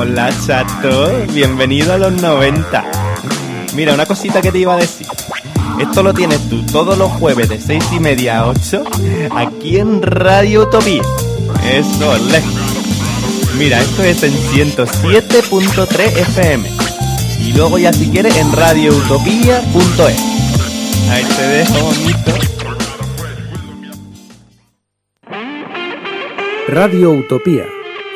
Hola chato, bienvenido a los 90. Mira, una cosita que te iba a decir. Esto lo tienes tú todos los jueves de 6 y media a 8 aquí en Radio Utopía. Eso, le. Mira, esto es en 107.3 FM. Y luego ya si quieres en radioutopía.es. Ahí te dejo bonito. Radio Utopía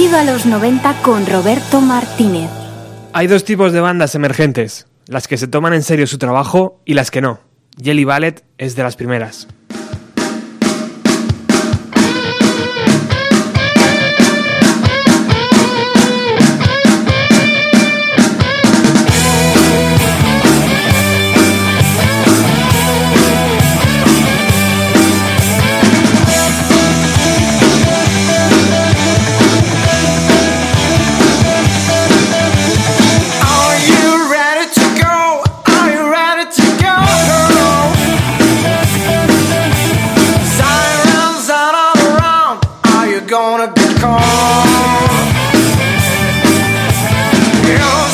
Bienvenido a los 90 con Roberto Martínez. Hay dos tipos de bandas emergentes, las que se toman en serio su trabajo y las que no. Jelly Ballet es de las primeras. gonna call. You're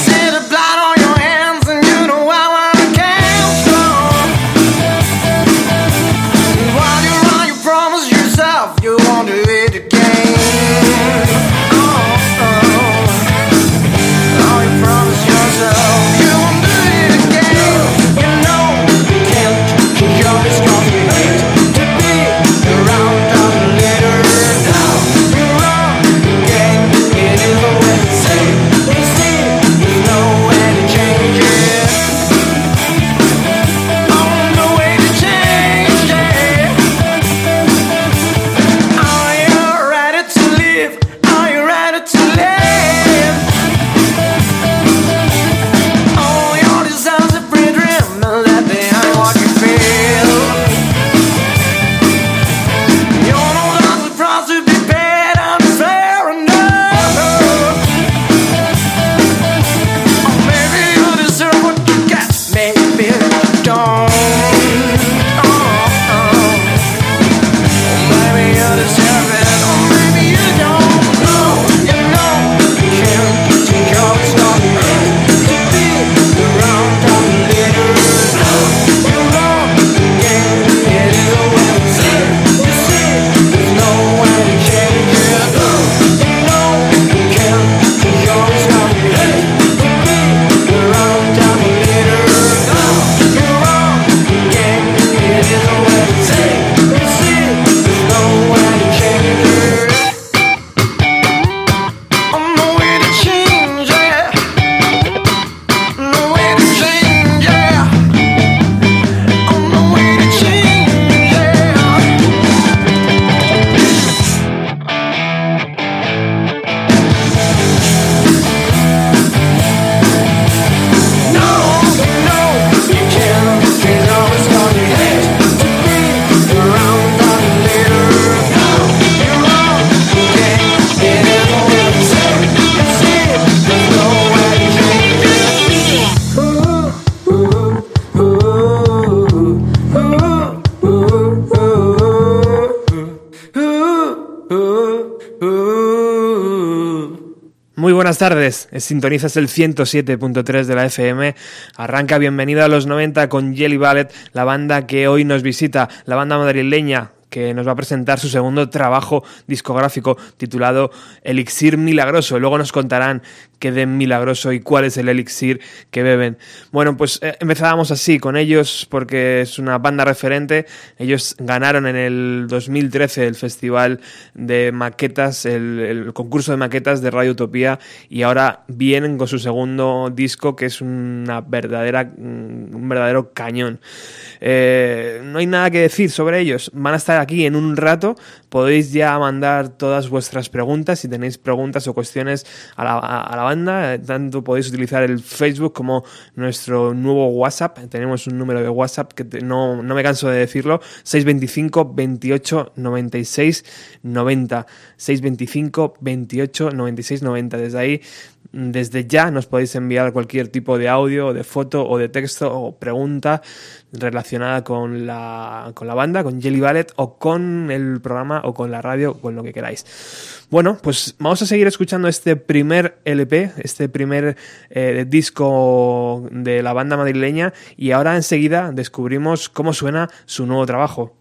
Buenas tardes, sintonizas el 107.3 de la FM. Arranca Bienvenido a los 90 con Jelly Ballet, la banda que hoy nos visita, la banda madrileña que nos va a presentar su segundo trabajo discográfico titulado Elixir Milagroso. Luego nos contarán qué de milagroso y cuál es el elixir que beben. Bueno, pues eh, empezábamos así con ellos porque es una banda referente. Ellos ganaron en el 2013 el festival de maquetas, el, concurso de maquetas de Radio Utopía y ahora vienen con su segundo disco que es una verdadera, mm, un verdadero cañón. Eh, no hay nada que decir sobre ellos. Van a estar aquí en un rato. Podéis ya mandar todas vuestras preguntas si tenéis preguntas o cuestiones a la banda. Tanto podéis utilizar el Facebook como nuestro nuevo WhatsApp. Tenemos un número de WhatsApp que te, no, no me canso de decirlo. 625 28 96 90. 625 28 96 90. Desde ahí desde ya nos podéis enviar cualquier tipo de audio, de foto o de texto o pregunta relacionada con la, con la banda, con Jelly Ballet o con el programa o con la radio, con lo que queráis. Bueno, pues vamos a seguir escuchando este primer LP, este primer eh, disco de la banda madrileña y ahora enseguida descubrimos cómo suena su nuevo trabajo.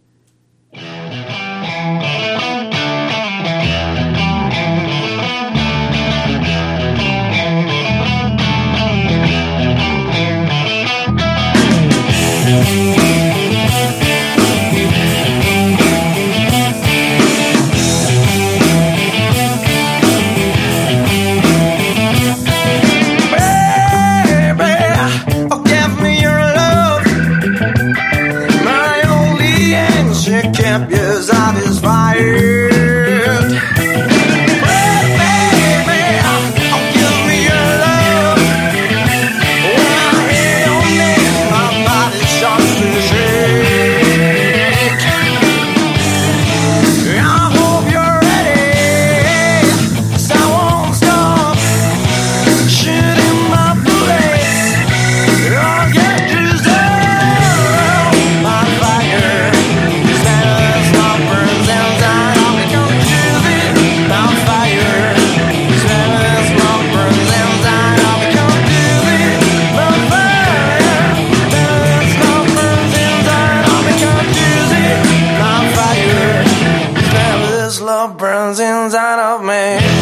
love burns inside of me.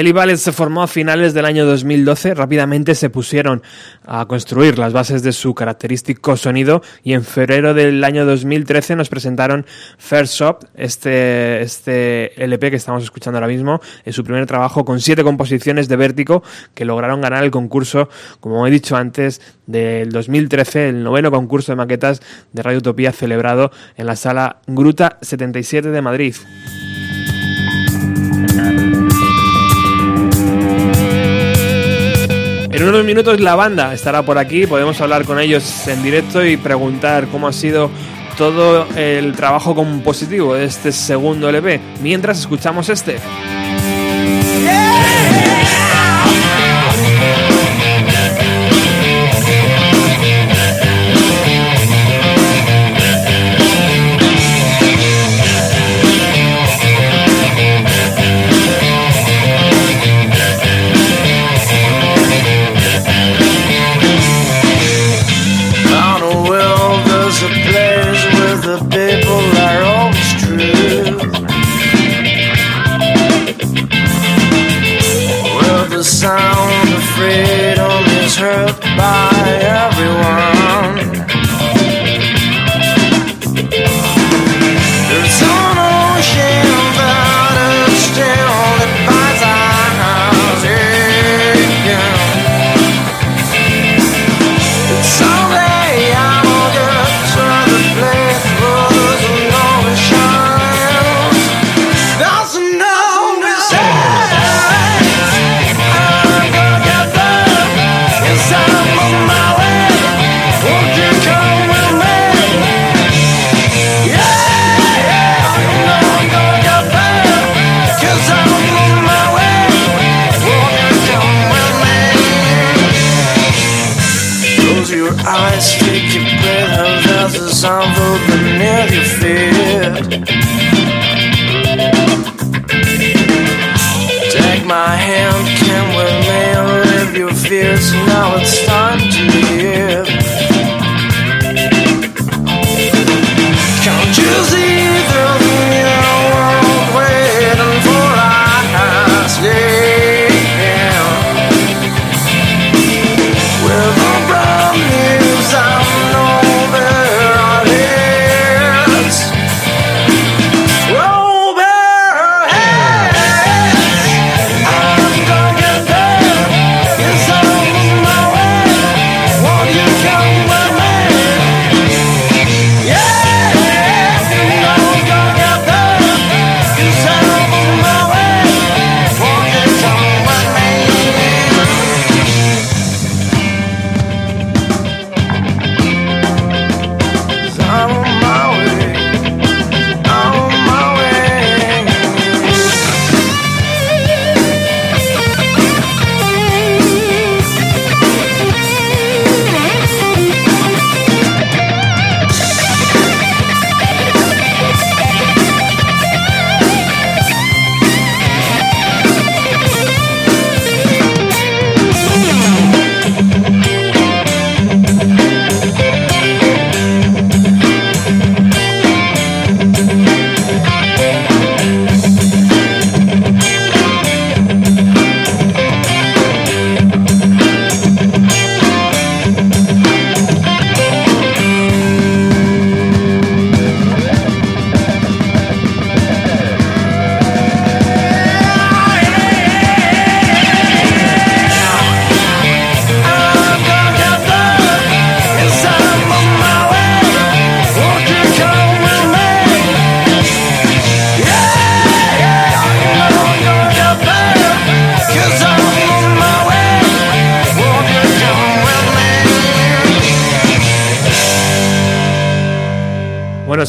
Jelly Ballet se formó a finales del año 2012, rápidamente se pusieron a construir las bases de su característico sonido y en febrero del año 2013 nos presentaron First Shop, este, este LP que estamos escuchando ahora mismo, es su primer trabajo con siete composiciones de vértigo que lograron ganar el concurso, como he dicho antes, del 2013, el noveno concurso de maquetas de Radio Utopía celebrado en la sala Gruta 77 de Madrid. En unos minutos la banda estará por aquí, podemos hablar con ellos en directo y preguntar cómo ha sido todo el trabajo compositivo de este segundo LP, mientras escuchamos este.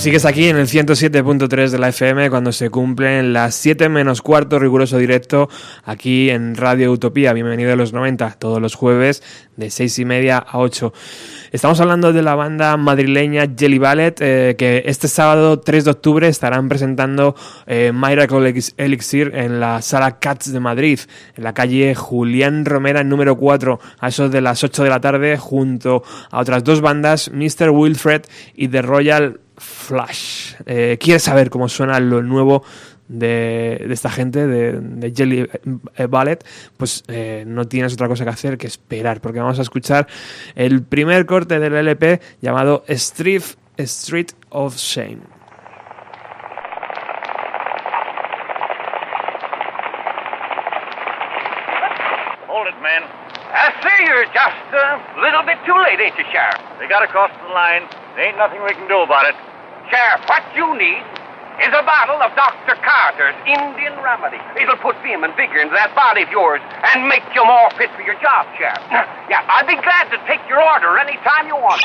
Sigues aquí en el 107.3 de la FM cuando se cumplen las 7 menos cuarto riguroso directo aquí en Radio Utopía. Bienvenido a los 90, todos los jueves de 6 y media a 8. Estamos hablando de la banda madrileña Jelly Ballet, eh, que este sábado 3 de octubre estarán presentando eh, Miracle Elixir en la sala Cats de Madrid, en la calle Julián Romera, número 4, a eso de las 8 de la tarde, junto a otras dos bandas, Mr. Wilfred y The Royal Flash. Eh, ¿Quieres saber cómo suena lo nuevo de, esta gente, de, Jelly eh, Ballet, pues eh, no tienes otra cosa que hacer que esperar, porque vamos a escuchar el primer corte del LP llamado Street, Street of Shame. Just a little bit too late, ain't you, Sheriff? They got across the line. There ain't nothing we can do about it. Sheriff, what you need is a bottle of Dr. Carter's Indian remedy. It'll put vim and vigor into that body of yours and make you more fit for your job, Sheriff. Yeah, I'd be glad to take your order any time you want.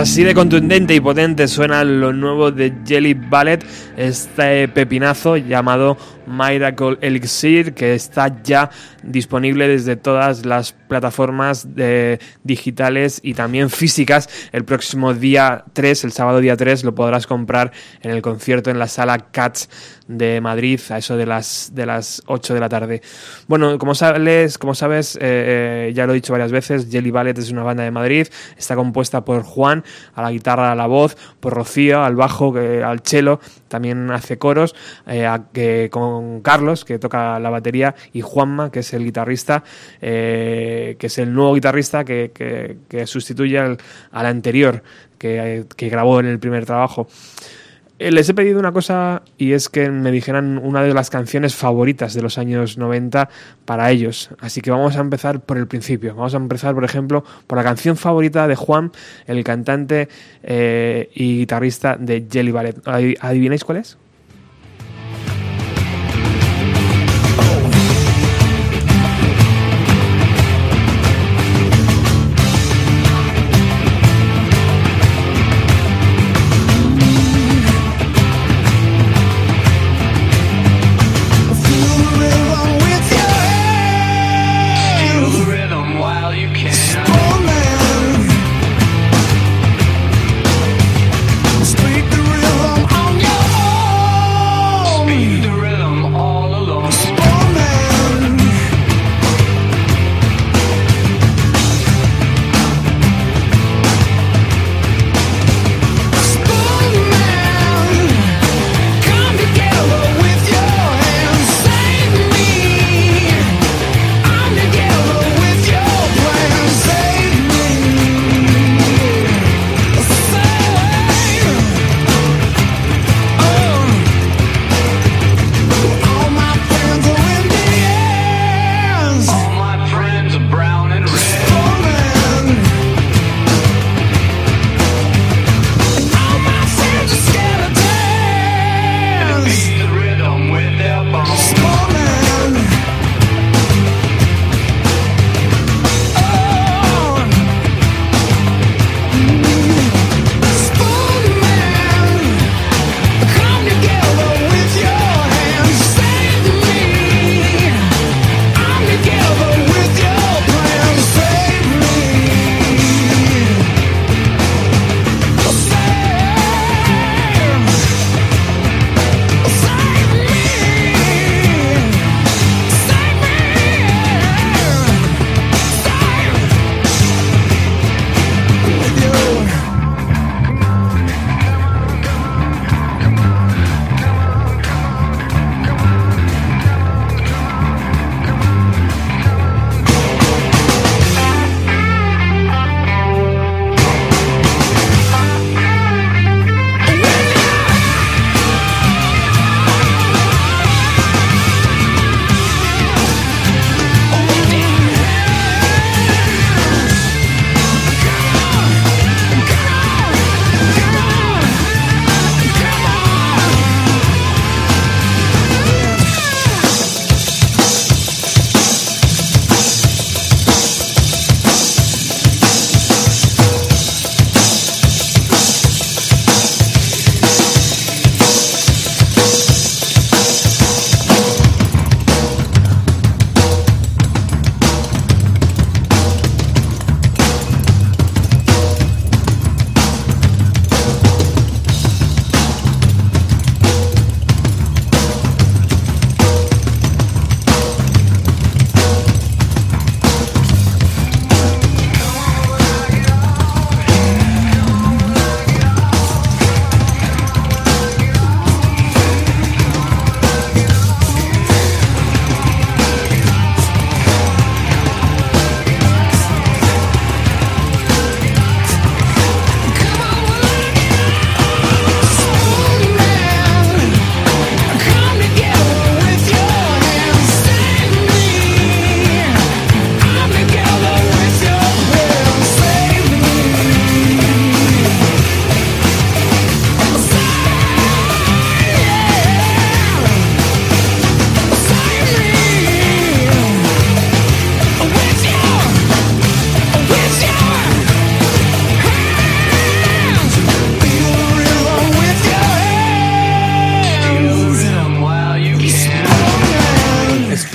Así de contundente y potente suena lo nuevo de Jelly Ballet, este pepinazo llamado Miracle Elixir, que está ya disponible desde todas las plataformas digitales y también físicas. El próximo día 3, el sábado día 3, lo podrás comprar en el concierto en la sala Cats de Madrid a eso de las, de las 8 de la tarde. Bueno, como sabes, como sabes eh, eh, ya lo he dicho varias veces, Jelly Ballet es una banda de Madrid, está compuesta por Juan a la guitarra, a la voz, por Rocío al bajo, al cello, también hace coros, eh, con Carlos, que toca la batería, y Juanma, que es el guitarrista, que es el nuevo guitarrista que, sustituye al, anterior que, que grabó en el primer trabajo. Eh, les he pedido una cosa y es que me dijeran una de las canciones favoritas de los años 90 para ellos. Así que vamos a empezar por el principio. Vamos a empezar, por ejemplo, por la canción favorita de Juan, el cantante eh, y guitarrista de Jelly Ballet. ¿Adivináis cuál es?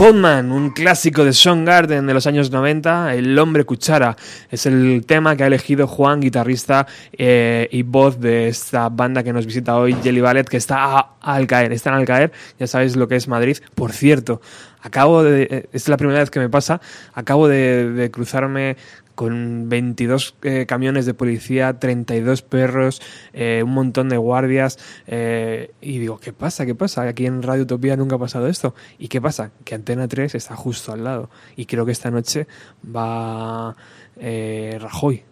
Spunman, un clásico de Garden de los años 90, El hombre cuchara. Es el tema que ha elegido Juan, guitarrista eh, y voz de esta banda que nos visita hoy, Jelly Ballet, que está al caer, están al caer, ya sabéis lo que es Madrid. Por cierto, acabo de, eh, es la primera vez que me pasa, acabo de, de cruzarme con 22 eh, camiones de policía, 32 perros, eh, un montón de guardias. Eh, y digo, ¿qué pasa? ¿Qué pasa? Aquí en Radio Utopía nunca ha pasado esto. ¿Y qué pasa? Que Antena 3 está justo al lado. Y creo que esta noche va Rajoy.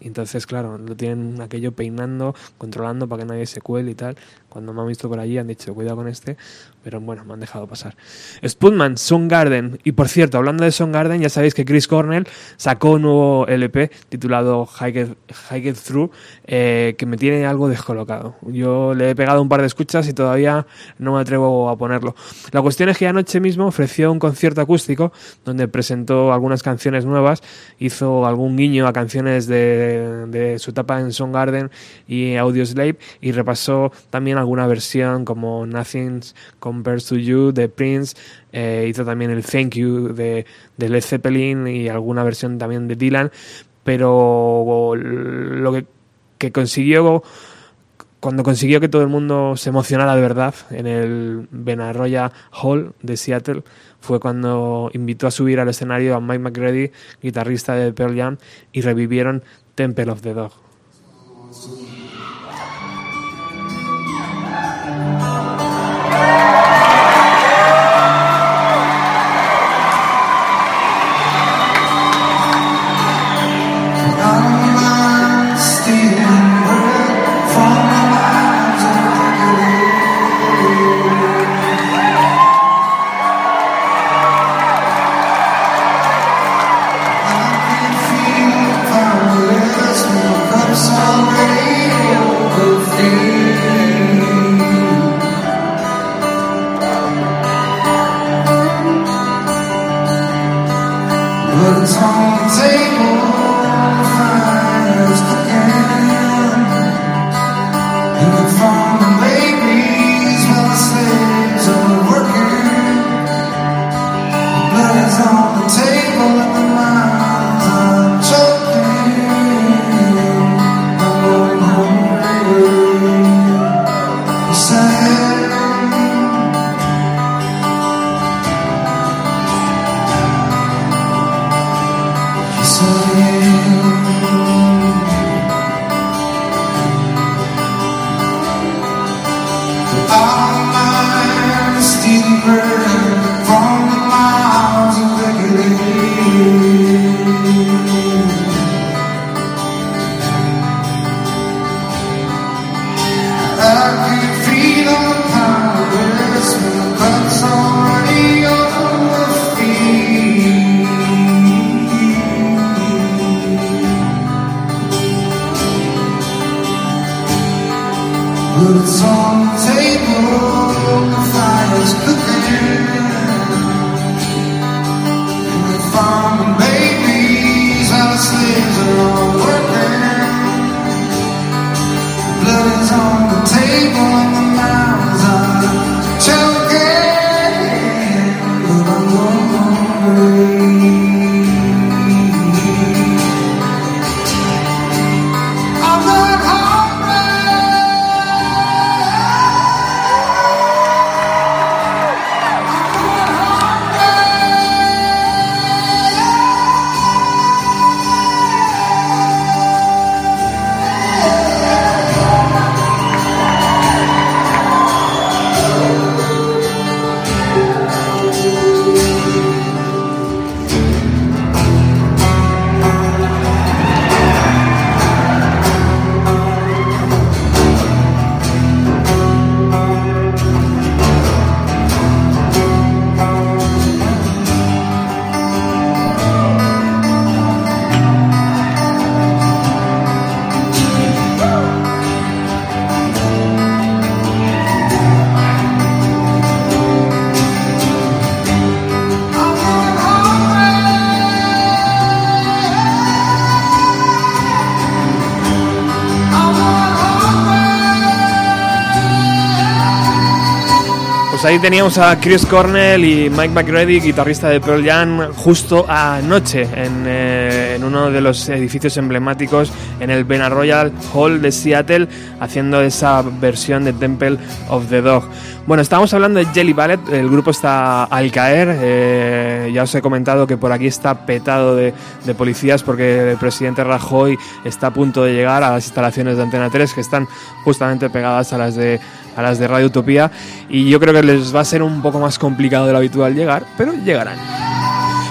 Entonces, claro, lo tienen aquello peinando, controlando para que nadie se cuele y tal. Cuando me han visto por allí han dicho, cuidado con este, pero bueno, me han dejado pasar. Sputman, Garden Y por cierto, hablando de Garden ya sabéis que Chris Cornell sacó un nuevo LP titulado Hike It, Through, eh, que me tiene algo descolocado. Yo le he pegado un par de escuchas y todavía no me atrevo a ponerlo. La cuestión es que anoche mismo ofreció un concierto acústico donde presentó algunas canciones nuevas, hizo algún guiño a canciones de, su etapa en Garden y Audioslave y repasó también alguna versión como Nothing Compares to You de Prince, eh, hizo también el Thank You de, Led Zeppelin y alguna versión también de Dylan, pero lo que, que consiguió cuando consiguió que todo el mundo se emocionara de verdad en el Benarroya Hall de Seattle fue cuando invitó a subir al escenario a Mike McGrady, guitarrista de Pearl Jam, y revivieron Temple of the Dog. Pues ahí teníamos a Chris Cornell y Mike McReady, guitarrista de Pearl Jam, justo anoche en, eh, en uno de los edificios emblemáticos en el Royal Hall de Seattle, haciendo esa versión de Temple of the Dog. Bueno, estábamos hablando de Jelly Ballet, el grupo está al caer, eh, ya os he comentado que por aquí está petado de, de, policías porque el presidente Rajoy está a punto de llegar a las instalaciones de Antena 3 que están justamente pegadas a las de a las de Radio Utopía y yo creo que les va a ser un poco más complicado de lo habitual llegar, pero llegarán.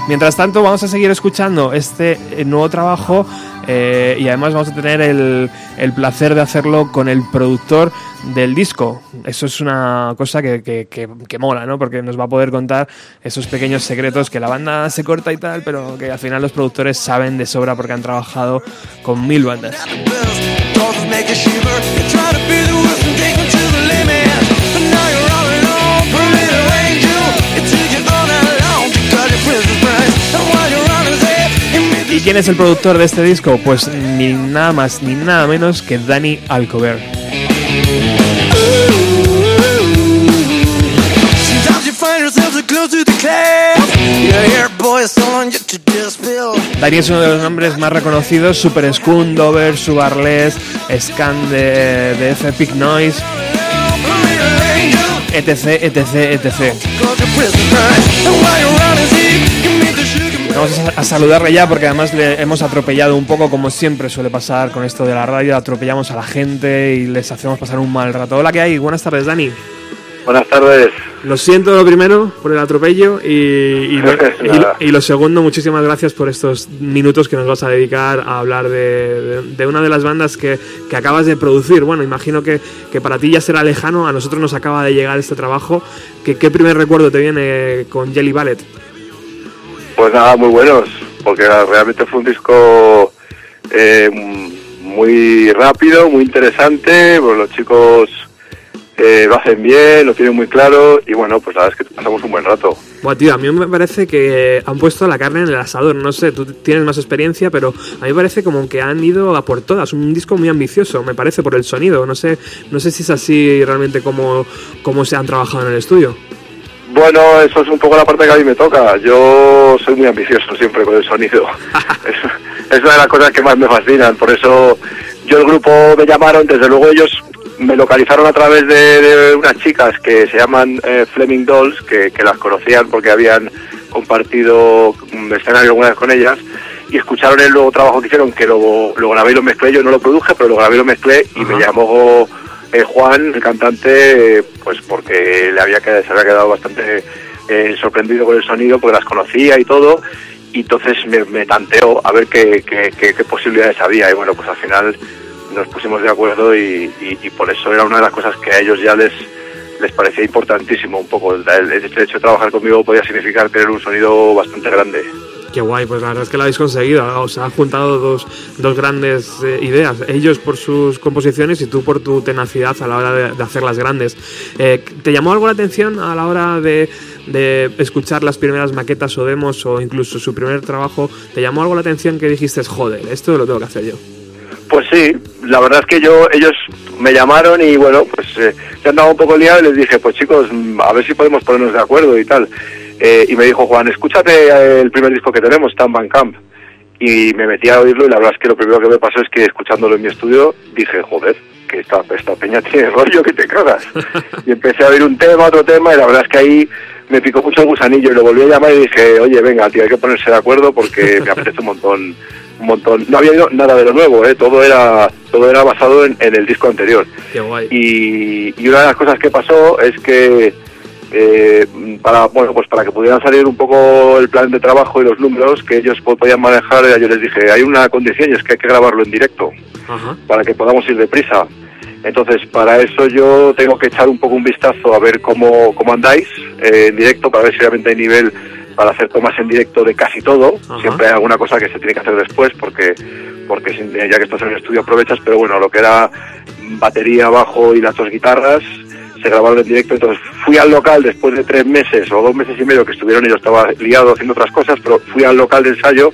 Mientras tanto, vamos a seguir escuchando este eh, nuevo trabajo eh, y además vamos a tener el, el, placer de hacerlo con el productor del disco. Eso es una cosa que, que, que, que, mola, ¿no? Porque nos va a poder contar esos pequeños secretos que la banda se corta y tal, pero que al final los productores saben de sobra porque han trabajado con mil bandas. ¿Y quién es el productor de este disco? Pues ni nada más ni nada menos que Danny Alcover. Danny es uno de los nombres más reconocidos, Super Skun, Dover, Subarles, Scan de, de F Epic Noise, etc, etc, etc. Vamos a saludarle ya porque además le hemos atropellado un poco como siempre suele pasar con esto de la radio, atropellamos a la gente y les hacemos pasar un mal rato. Hola, ¿qué hay? Buenas tardes, Dani. Buenas tardes. Lo siento lo primero por el atropello y, y, lo, y, y, lo, segundo, muchísimas gracias por estos minutos que nos vas a dedicar a hablar de, de, de una de las bandas que, que, acabas de producir. Bueno, imagino que, que, para ti ya será lejano, a nosotros nos acaba de llegar este trabajo. ¿Qué, qué primer recuerdo te viene con Jelly Ballet? Pues nada, muy buenos, porque realmente fue un disco eh, muy rápido, muy interesante, pues los chicos eh, lo hacen bien, lo tienen muy claro y bueno, pues la verdad es que pasamos un buen rato. Bueno, tío, a mí me parece que han puesto la carne en el asador, no sé, tú tienes más experiencia, pero a mí me parece como que han ido a por todas, un disco muy ambicioso, me parece, por el sonido, no sé, no sé si es así realmente como, como se han trabajado en el estudio. Bueno, eso es un poco la parte que a mí me toca. Yo soy muy ambicioso siempre con el sonido. es, es, una de las cosas que más me fascinan. Por eso yo el grupo me llamaron, desde luego ellos me localizaron a través de, de unas chicas que se llaman eh, Fleming Dolls, que, que, las conocían porque habían compartido un escenario alguna vez con ellas y escucharon el nuevo trabajo que hicieron, que lo, lo grabé y lo mezclé. Yo no lo produje, pero lo grabé y lo mezclé y me llamó eh, Juan, el cantante, pues porque le había quedado, se había quedado bastante eh, sorprendido con el sonido, porque las conocía y todo, y entonces me, me tanteó a ver qué, qué, qué, qué, posibilidades había, y bueno, pues al final nos pusimos de acuerdo y, y, y, por eso era una de las cosas que a ellos ya les les parecía importantísimo un poco. El, el, hecho de trabajar conmigo podía significar tener un sonido bastante grande. Qué guay, pues la verdad es que lo habéis conseguido. Os ha juntado dos, dos grandes eh, ideas. Ellos por sus composiciones y tú por tu tenacidad a la hora de, de hacerlas grandes. Eh, ¿Te llamó algo la atención a la hora de, de, escuchar las primeras maquetas o demos o incluso su primer trabajo? ¿Te llamó algo la atención que dijiste, joder, esto lo tengo que hacer yo? Pues sí, la verdad es que yo, ellos me llamaron y bueno, pues eh, se andaba un poco liado y les dije, pues chicos, a ver si podemos ponernos de acuerdo y tal. Eh, y me dijo Juan, escúchate el primer disco que tenemos, Stan Van Camp. Y me metí a oírlo y la verdad es que lo primero que me pasó es que escuchándolo en mi estudio dije, joder, que esta, esta peña tiene rollo que te cagas. y empecé a oír un tema, otro tema y la verdad es que ahí me picó mucho el gusanillo y lo volví a llamar y dije, oye, venga, tío, hay que ponerse de acuerdo porque me apetece un montón un montón. No había oído nada de lo nuevo, ¿eh? todo era todo era basado en, en el disco anterior. Qué guay. Y, y, una de las cosas que pasó es que eh, para bueno pues para que pudieran salir un poco el plan de trabajo y los números que ellos podían manejar, yo les dije hay una condición y es que hay que grabarlo en directo Ajá. para que podamos ir deprisa. Entonces, para eso yo tengo que echar un poco un vistazo a ver cómo, cómo andáis eh, en directo, para ver si realmente hay nivel para hacer tomas en directo de casi todo. Ajá. Siempre hay alguna cosa que se tiene que hacer después porque porque ya que estás en el estudio aprovechas, pero bueno, lo que era batería, bajo y las dos guitarras se grabaron en directo, entonces fui al local después de tres meses o dos meses y medio que estuvieron y yo estaba liado haciendo otras cosas, pero fui al local de ensayo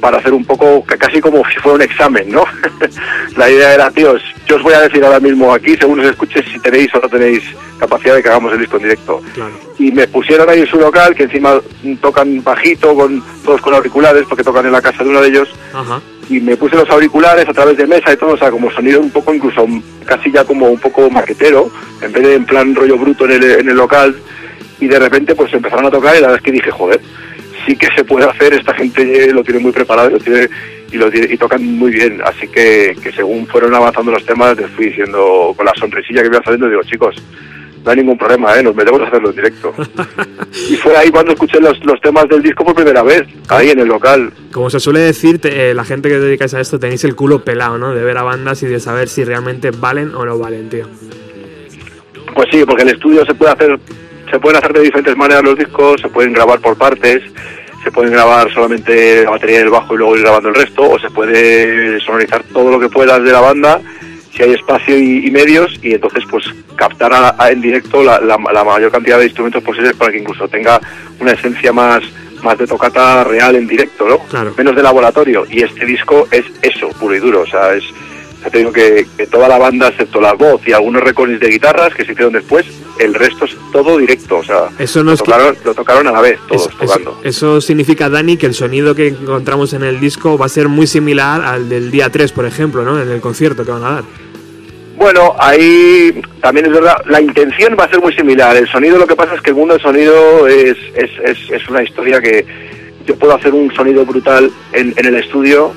para hacer un poco, ca- casi como si fuera un examen, ¿no? la idea era, tíos, yo os voy a decir ahora mismo aquí, según os escuche, si tenéis o no tenéis capacidad de que hagamos el disco en directo. Claro. Y me pusieron ahí en su local, que encima tocan bajito, con todos con auriculares, porque tocan en la casa de uno de ellos, Ajá. y me puse los auriculares a través de mesa y todo, o sea, como sonido un poco incluso casi ya como un poco maquetero, en vez de en plan rollo bruto en el, en el local, y de repente pues empezaron a tocar y la verdad es que dije, joder, sí que se puede hacer, esta gente lo tiene muy preparado y lo tiene, y, lo tiene- y tocan muy bien, así que, que según fueron avanzando los temas, les fui diciendo con la sonrisilla que iba saliendo, digo, chicos, no hay ningún problema, ¿eh? nos metemos a hacerlo en directo. y fue ahí cuando escuché los, los temas del disco por primera vez, ahí en el local. Como se suele decir, te- eh, la gente que os dedicáis a esto tenéis el culo pelado, ¿no? De ver a bandas y de saber si realmente valen o no valen, tío. Pues sí, porque el estudio se puede hacer, se pueden hacer de diferentes maneras los discos, se pueden grabar por partes, se pueden grabar solamente la batería y el bajo y luego ir grabando el resto, o se puede sonorizar todo lo que puedas de la banda, si hay espacio y, y medios, y entonces pues captar a- a- en directo la, la- la mayor cantidad de instrumentos posibles para que incluso tenga una esencia más más de tocata real en directo, ¿no? Claro. Menos de laboratorio. Y este disco es eso, puro y duro. O sea, es, ya te digo que, que toda la banda, excepto la voz y algunos recordings de guitarras que se hicieron después, el resto es todo directo. O sea, Eso no lo, tocaron, lo tocaron a la vez, todos Eso, tocando. eso- eso significa, Dani, que el sonido que encontramos en el disco va a ser muy similar al del día 3, por ejemplo, ¿no? En el concierto que van a dar. Bueno, ahí también es verdad, la intención va a ser muy similar. El sonido, lo que pasa es que el mundo del sonido es, es, es, es una historia que yo puedo hacer un sonido brutal en, en el estudio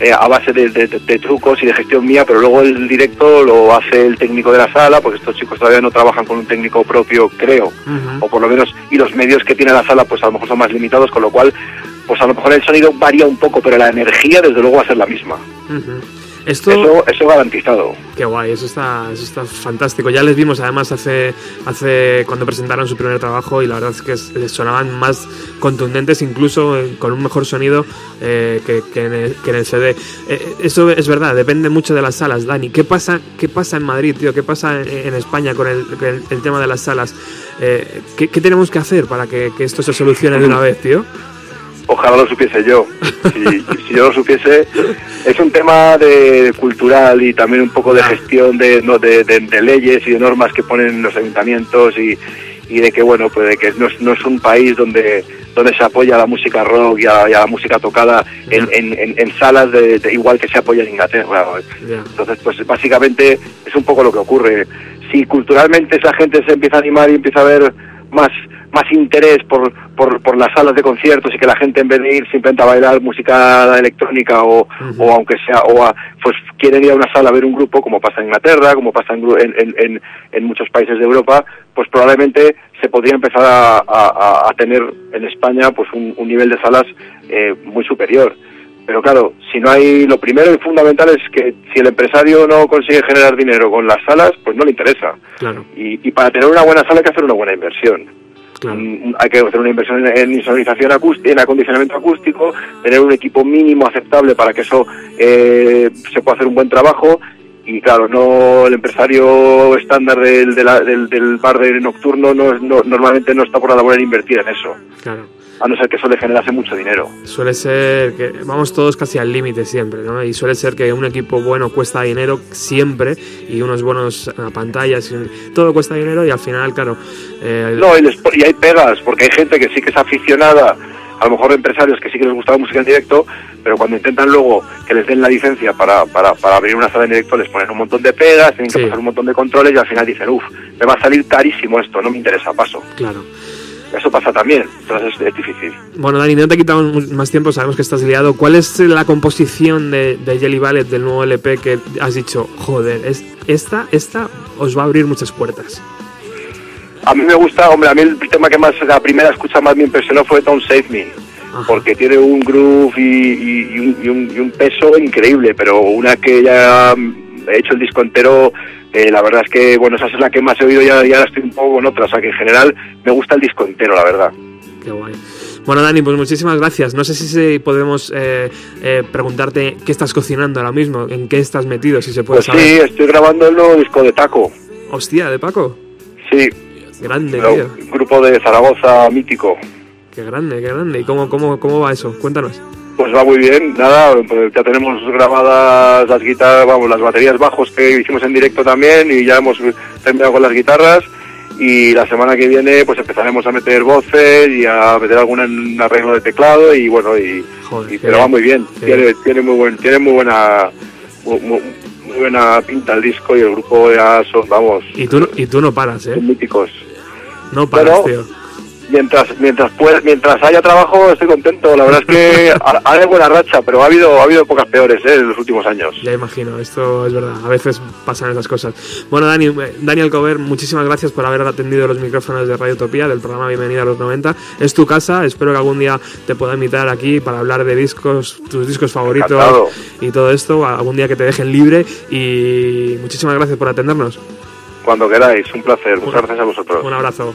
eh, a base de, de- de trucos y de gestión mía, pero luego el directo lo hace el técnico de la sala, porque estos chicos todavía no trabajan con un técnico propio, creo, o por lo menos, y los medios que tiene la sala, pues a lo mejor son más limitados, con lo cual, pues a lo mejor el sonido varía un poco, pero la energía, desde luego, va a ser la misma. Esto, Eso, eso garantizado. qué guay, eso está, eso está fantástico. Ya les vimos además hace, hace cuando presentaron su primer trabajo y la verdad es que sonaban más contundentes, incluso eh, con un mejor sonido eh, que, que en el, que en el CD. Eh, eso es verdad, depende mucho de las salas, Dani. ¿Qué pasa, qué pasa en Madrid, tío? ¿Qué pasa en, en España con el, con el- el tema de las salas? Eh, ¿qué, qué tenemos que hacer para que, que esto se solucione de una vez, tío? Ojalá lo supiese yo. Si, si yo lo supiese, es un tema de cultural y también un poco de gestión de, no, de, de- de leyes y de normas que ponen los ayuntamientos y, y de que bueno, pues de que no es, no es un país donde donde se apoya a la música rock y a, y a la música tocada en, en- en- en salas de, de- igual que se apoya en Inglaterra. Entonces, pues básicamente es un poco lo que ocurre. Si culturalmente esa gente se empieza a animar y empieza a ver más más interés por, por, por las salas de conciertos y que la gente en vez de ir simplemente a bailar música electrónica o, o aunque sea o a- pues quieren ir a una sala a ver un grupo como pasa en Inglaterra como pasa en, en, en, en- en muchos países de Europa pues probablemente se podría empezar a, a- a tener en España pues un, un nivel de salas eh, muy superior pero claro, si no hay, lo primero y fundamental es que si el empresario no consigue generar dinero con las salas, pues no le interesa. Claro, Y, y para tener una buena sala hay que hacer una buena inversión. claro. Mm, Hay que hacer una inversión en, insonorización acústica, en acondicionamiento acústico, tener un equipo mínimo aceptable para que eso eh, se pueda hacer un buen trabajo. Y claro, no el empresario estándar del, del, del bar de nocturno no, no- normalmente no está por la labor en invertir en eso, claro. A no ser que eso le generase mucho dinero. Suele ser que vamos todos casi al límite siempre, ¿no? Y suele ser que un equipo bueno cuesta dinero siempre y unos buenos pantallas, y todo cuesta dinero y al final, claro, eh, No, y, les- y hay pegas, porque hay gente que sí que es aficionada, a lo mejor empresarios que sí que les gusta la música en directo, pero cuando intentan luego que les den la licencia para, para, para abrir una sala en directo, les ponen un montón de pegas, tienen que pasar un montón de controles y al final dicen, uff, me va a salir carísimo esto, no me interesa, paso. claro. Eso pasa también, entonces es, es difícil. Bueno, Dani, no te quitamos más tiempo, sabemos que estás liado. ¿Cuál es la composición de, de Jelly Ballet del nuevo LP que has dicho, joder, es, esta, esta os va a abrir muchas puertas? A mí me gusta, hombre, a mí el tema que más, la primera escucha más me impresionó fue Don't Save Me. Ajá. porque tiene un groove y, y- y un, y un- y un peso increíble, pero una que ya he hecho el disco entero, eh, la verdad es que, bueno, esa es la que más he oído y ahora, estoy un poco con otra, o sea que en general me gusta el disco entero, la verdad. Qué guay. Bueno, Dani, pues muchísimas gracias. No sé si podemos eh, eh, preguntarte qué estás cocinando ahora mismo, en qué estás metido, si se puede Pues saber. sí, estoy grabando el nuevo disco de Taco, Hostia, de Paco. sí, Grande, pero tío. un grupo de Zaragoza mítico. Qué grande, qué grande. ¿Y cómo, cómo, cómo va eso? Cuéntanos. Pues va muy bien, nada, pues ya tenemos grabadas las guitarras, vamos, las baterías bajos que hicimos en directo también y ya hemos terminado con las guitarras y la semana que viene pues empezaremos a meter voces y a meter algún arreglo de teclado y bueno y, Joder, y- qué pero va muy bien tiene, tiene muy buen tiene muy buena muy, buena pinta el disco y el grupo ya son vamos Y tú, no- y tú no paras, ¿eh? son míticos No paras, Pero- tío. Mientras mientras pueda- mientras haya trabajo estoy contento la verdad es que ha- hay buena racha pero ha habido ha habido épocas peores ¿eh? en los últimos años Ya imagino, esto es verdad. A veces pasan esas cosas. Bueno, Dani, eh, Daniel Cover, muchísimas gracias por haber atendido los micrófonos de Radio Utopía del programa Bienvenida a los 90. Es tu casa, espero que algún día te pueda invitar aquí para hablar de discos, tus discos favoritos Encantado. y todo esto. Algún día que te dejen libre y muchísimas gracias por atendernos. cuando queráis un placer muchas gracias a vosotros Un abrazo.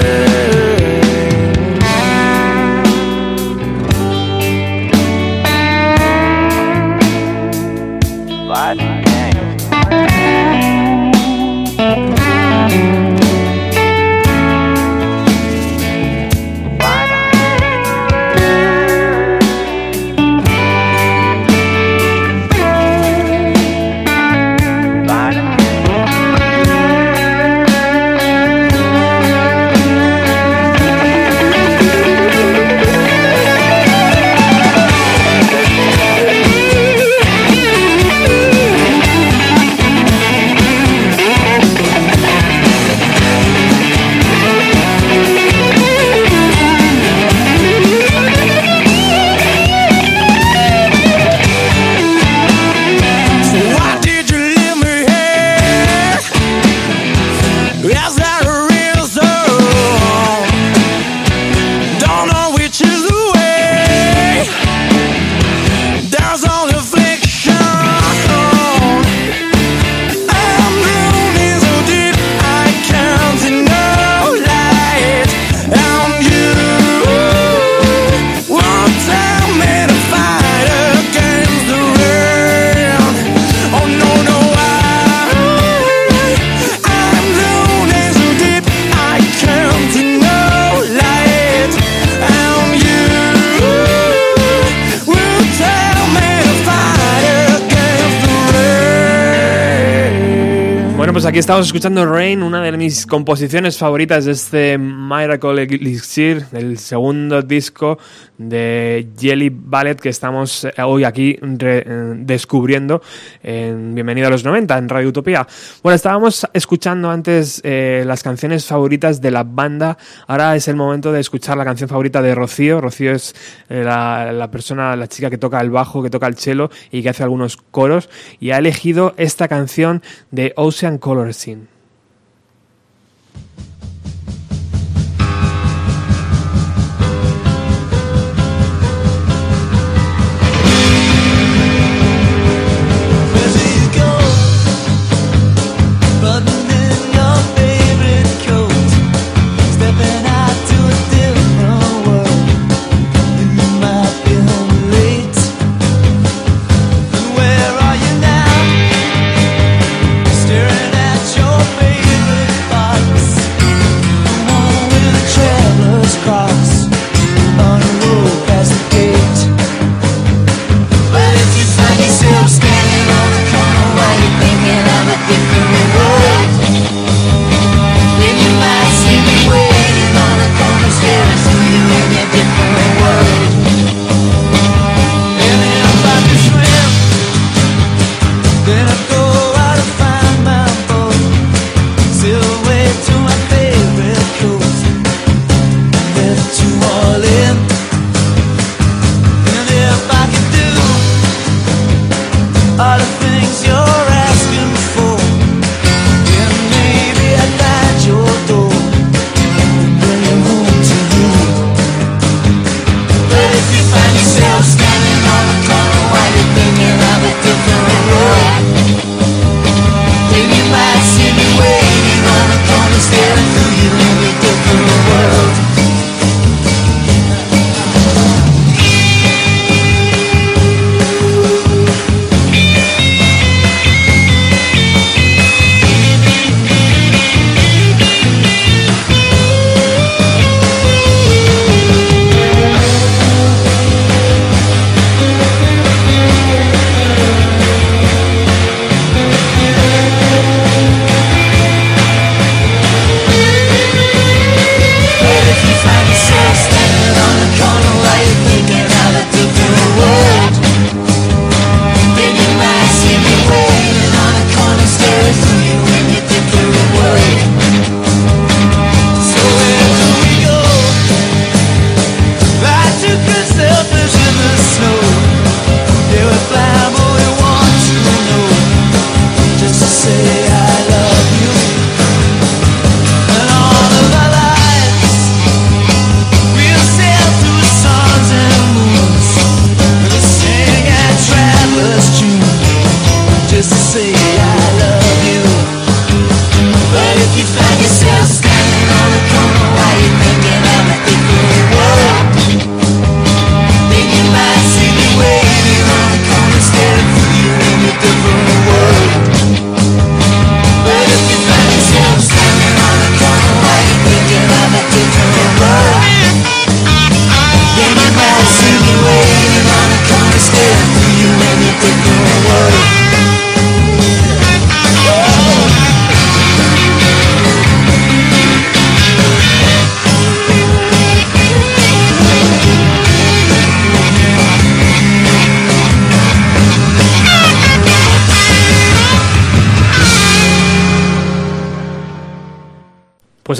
pues aquí estamos escuchando Rain, una de mis composiciones favoritas de este Miracle Elixir, el segundo disco de Jelly Ballet que estamos eh, hoy aquí eh, descubriendo en Bienvenido a los 90 en Radio Utopía. Bueno, estábamos escuchando antes eh, las canciones favoritas de la banda, ahora es el momento de escuchar la canción favorita de Rocío. Rocío es la, persona, la chica que toca el bajo, que toca el cello y que hace algunos coros y ha elegido esta canción de Ocean Color Scene.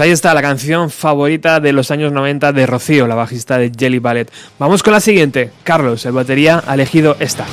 ahí está la canción favorita de los años 90 de Rocío, la bajista de Jelly Ballet. Vamos con la siguiente. Carlos, el batería, ha elegido esta.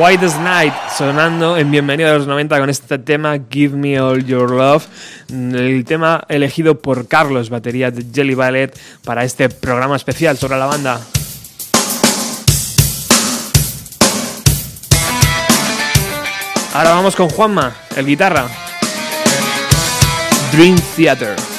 White Night sonando en Bienvenido a los 90 con este tema Give Me All Your Love, el tema elegido por Carlos, batería de Jelly Ballet, para este programa especial sobre la banda. Ahora vamos con Juanma, el guitarra. Dream Theater.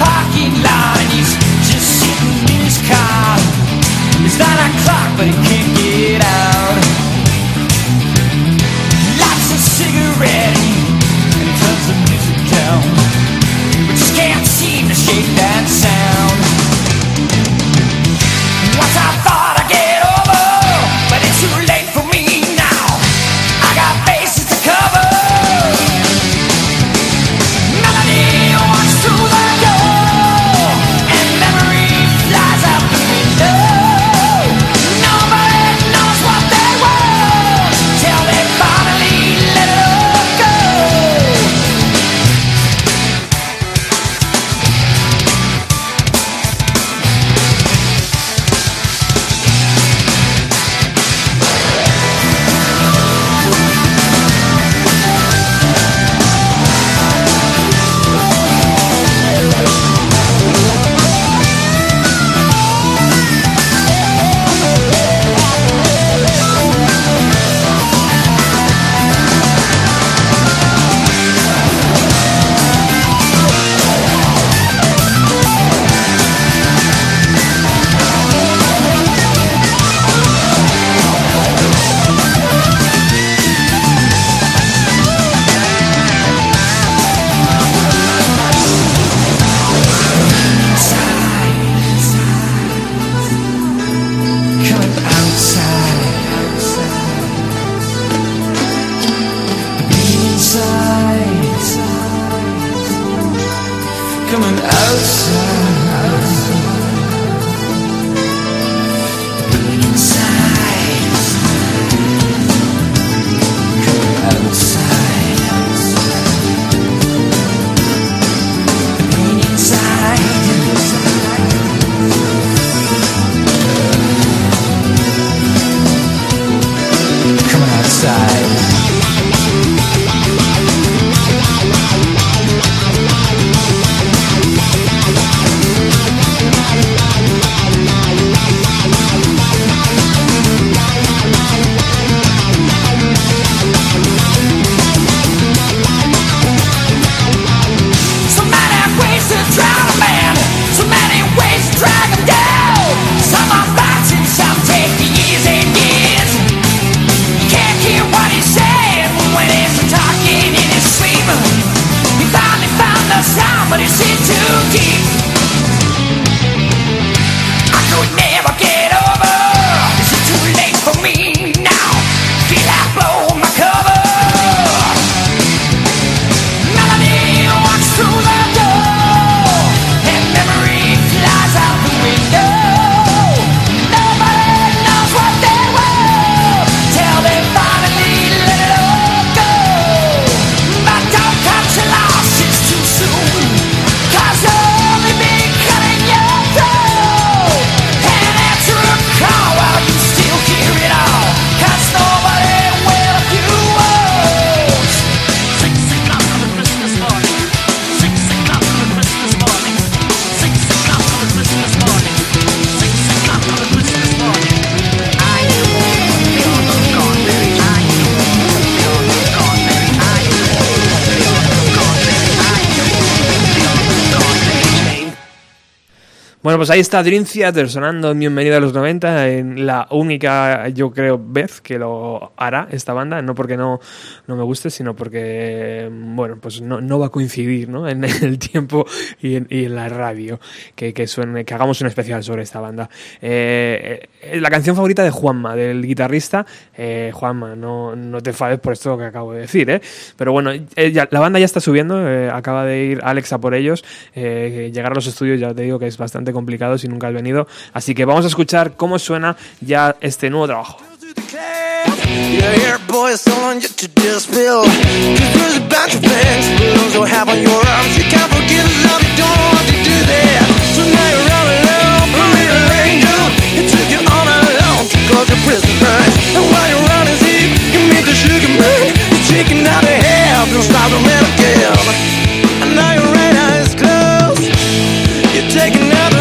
parking lot and he's just sitting in his car. It's nine o'clock, but he pues ahí está Dream Theater sonando en Bienvenido a los 90, en la única, yo creo, vez que lo hará esta banda, no porque no, no me guste, sino porque, bueno, pues no, no va a coincidir ¿no? en el tiempo y en, la radio que, que, suene, que hagamos un especial sobre esta banda. Eh, eh, la canción favorita de Juanma, del guitarrista, eh, Juanma, no, no te enfades por esto que acabo de decir, ¿eh? pero bueno, la banda ya está subiendo, acaba de ir Alex a por ellos, llegar a los estudios ya te digo que es bastante complicado si nunca has venido, así que vamos a escuchar cómo suena ya este nuevo trabajo. You to a to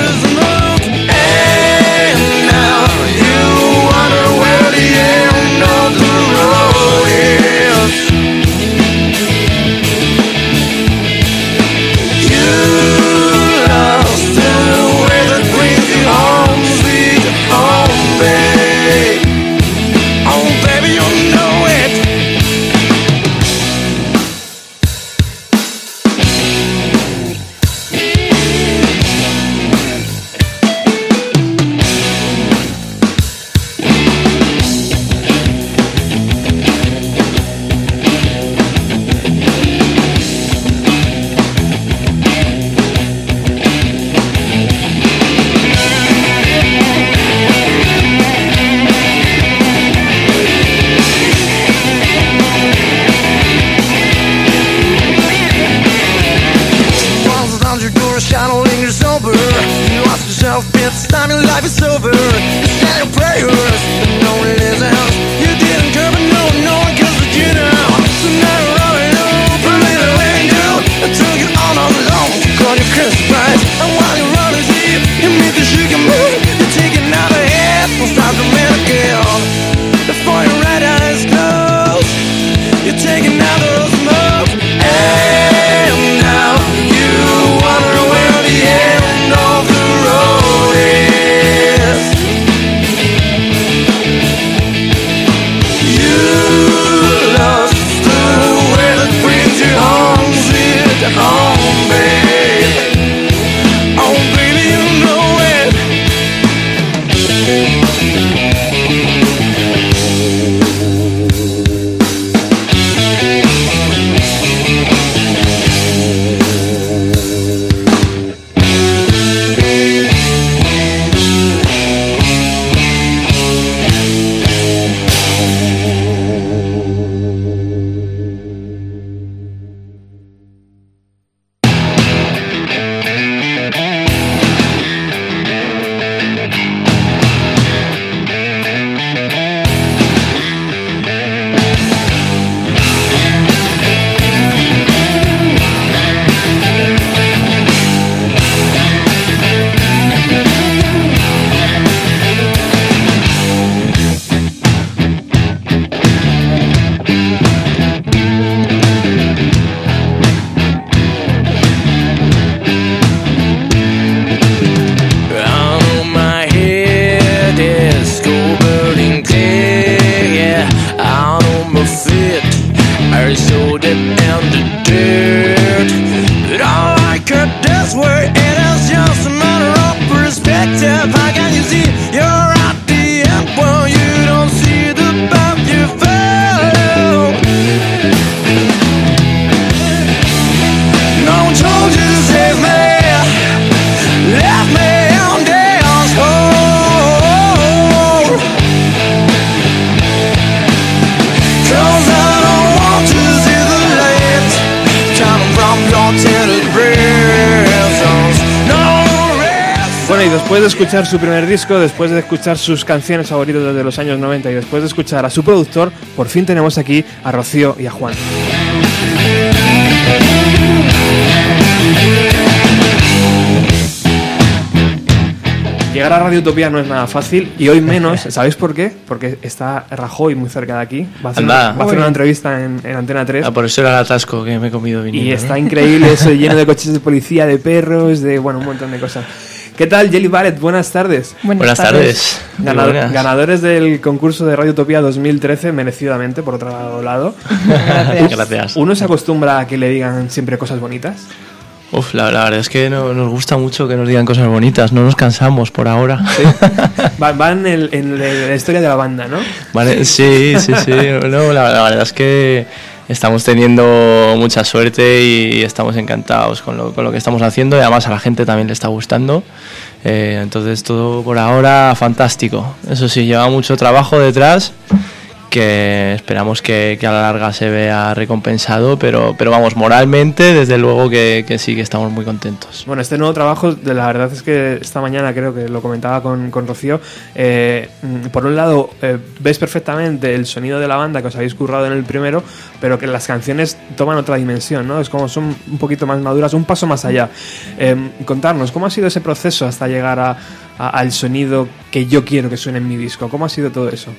escuchar su primer disco, después de escuchar sus canciones favoritas desde los años 90 y después de escuchar a su productor, por fin tenemos aquí a Rocío y a Juan. Llegar a Radio Utopía no es nada fácil y hoy menos, ¿sabéis por qué? Porque está Rajoy muy cerca de aquí, va a hacer, Anda. va a hacer una entrevista en, en Antena 3 Ah, por eso era el atasco que me he comido viniendo. y ¿no? está increíble eso, lleno de coches de policía, de perros, de bueno, un montón de cosas. ¿Qué tal, Jelly Ballet? Buenas tardes. Buenas tardes. Ganado- Buenas. ganadores del concurso de Radio Utopía 2013, merecidamente, por otro lado. Gracias. ¿Uno se acostumbra a que le digan siempre cosas bonitas? Uf, la, la verdad es que no- nos gusta mucho que nos digan cosas bonitas, no nos cansamos por ahora. Va- Van en, en la historia de la banda, ¿no? Vale, sí, sí, sí. No, la, la verdad es que estamos teniendo mucha suerte y estamos encantados con lo, con lo que estamos haciendo y además a la gente también le está gustando. Eh, entonces todo por ahora fantástico. Eso sí, lleva mucho trabajo detrás que esperamos que, a la larga se vea recompensado, pero, pero vamos, moralmente desde luego que, sí que estamos muy contentos. Bueno, este nuevo trabajo, la verdad es que esta mañana creo que lo comentaba con, con Rocío. eh, por un lado, eh, ves perfectamente el sonido de la banda que os habéis currado en el primero, pero que las canciones toman otra dimensión, ¿no? Es como son un poquito más maduras, un paso más allá. Eh, contarnos, ¿cómo ha sido ese proceso hasta llegar a- al sonido que yo quiero que suene en mi disco? ¿Cómo ha sido todo eso?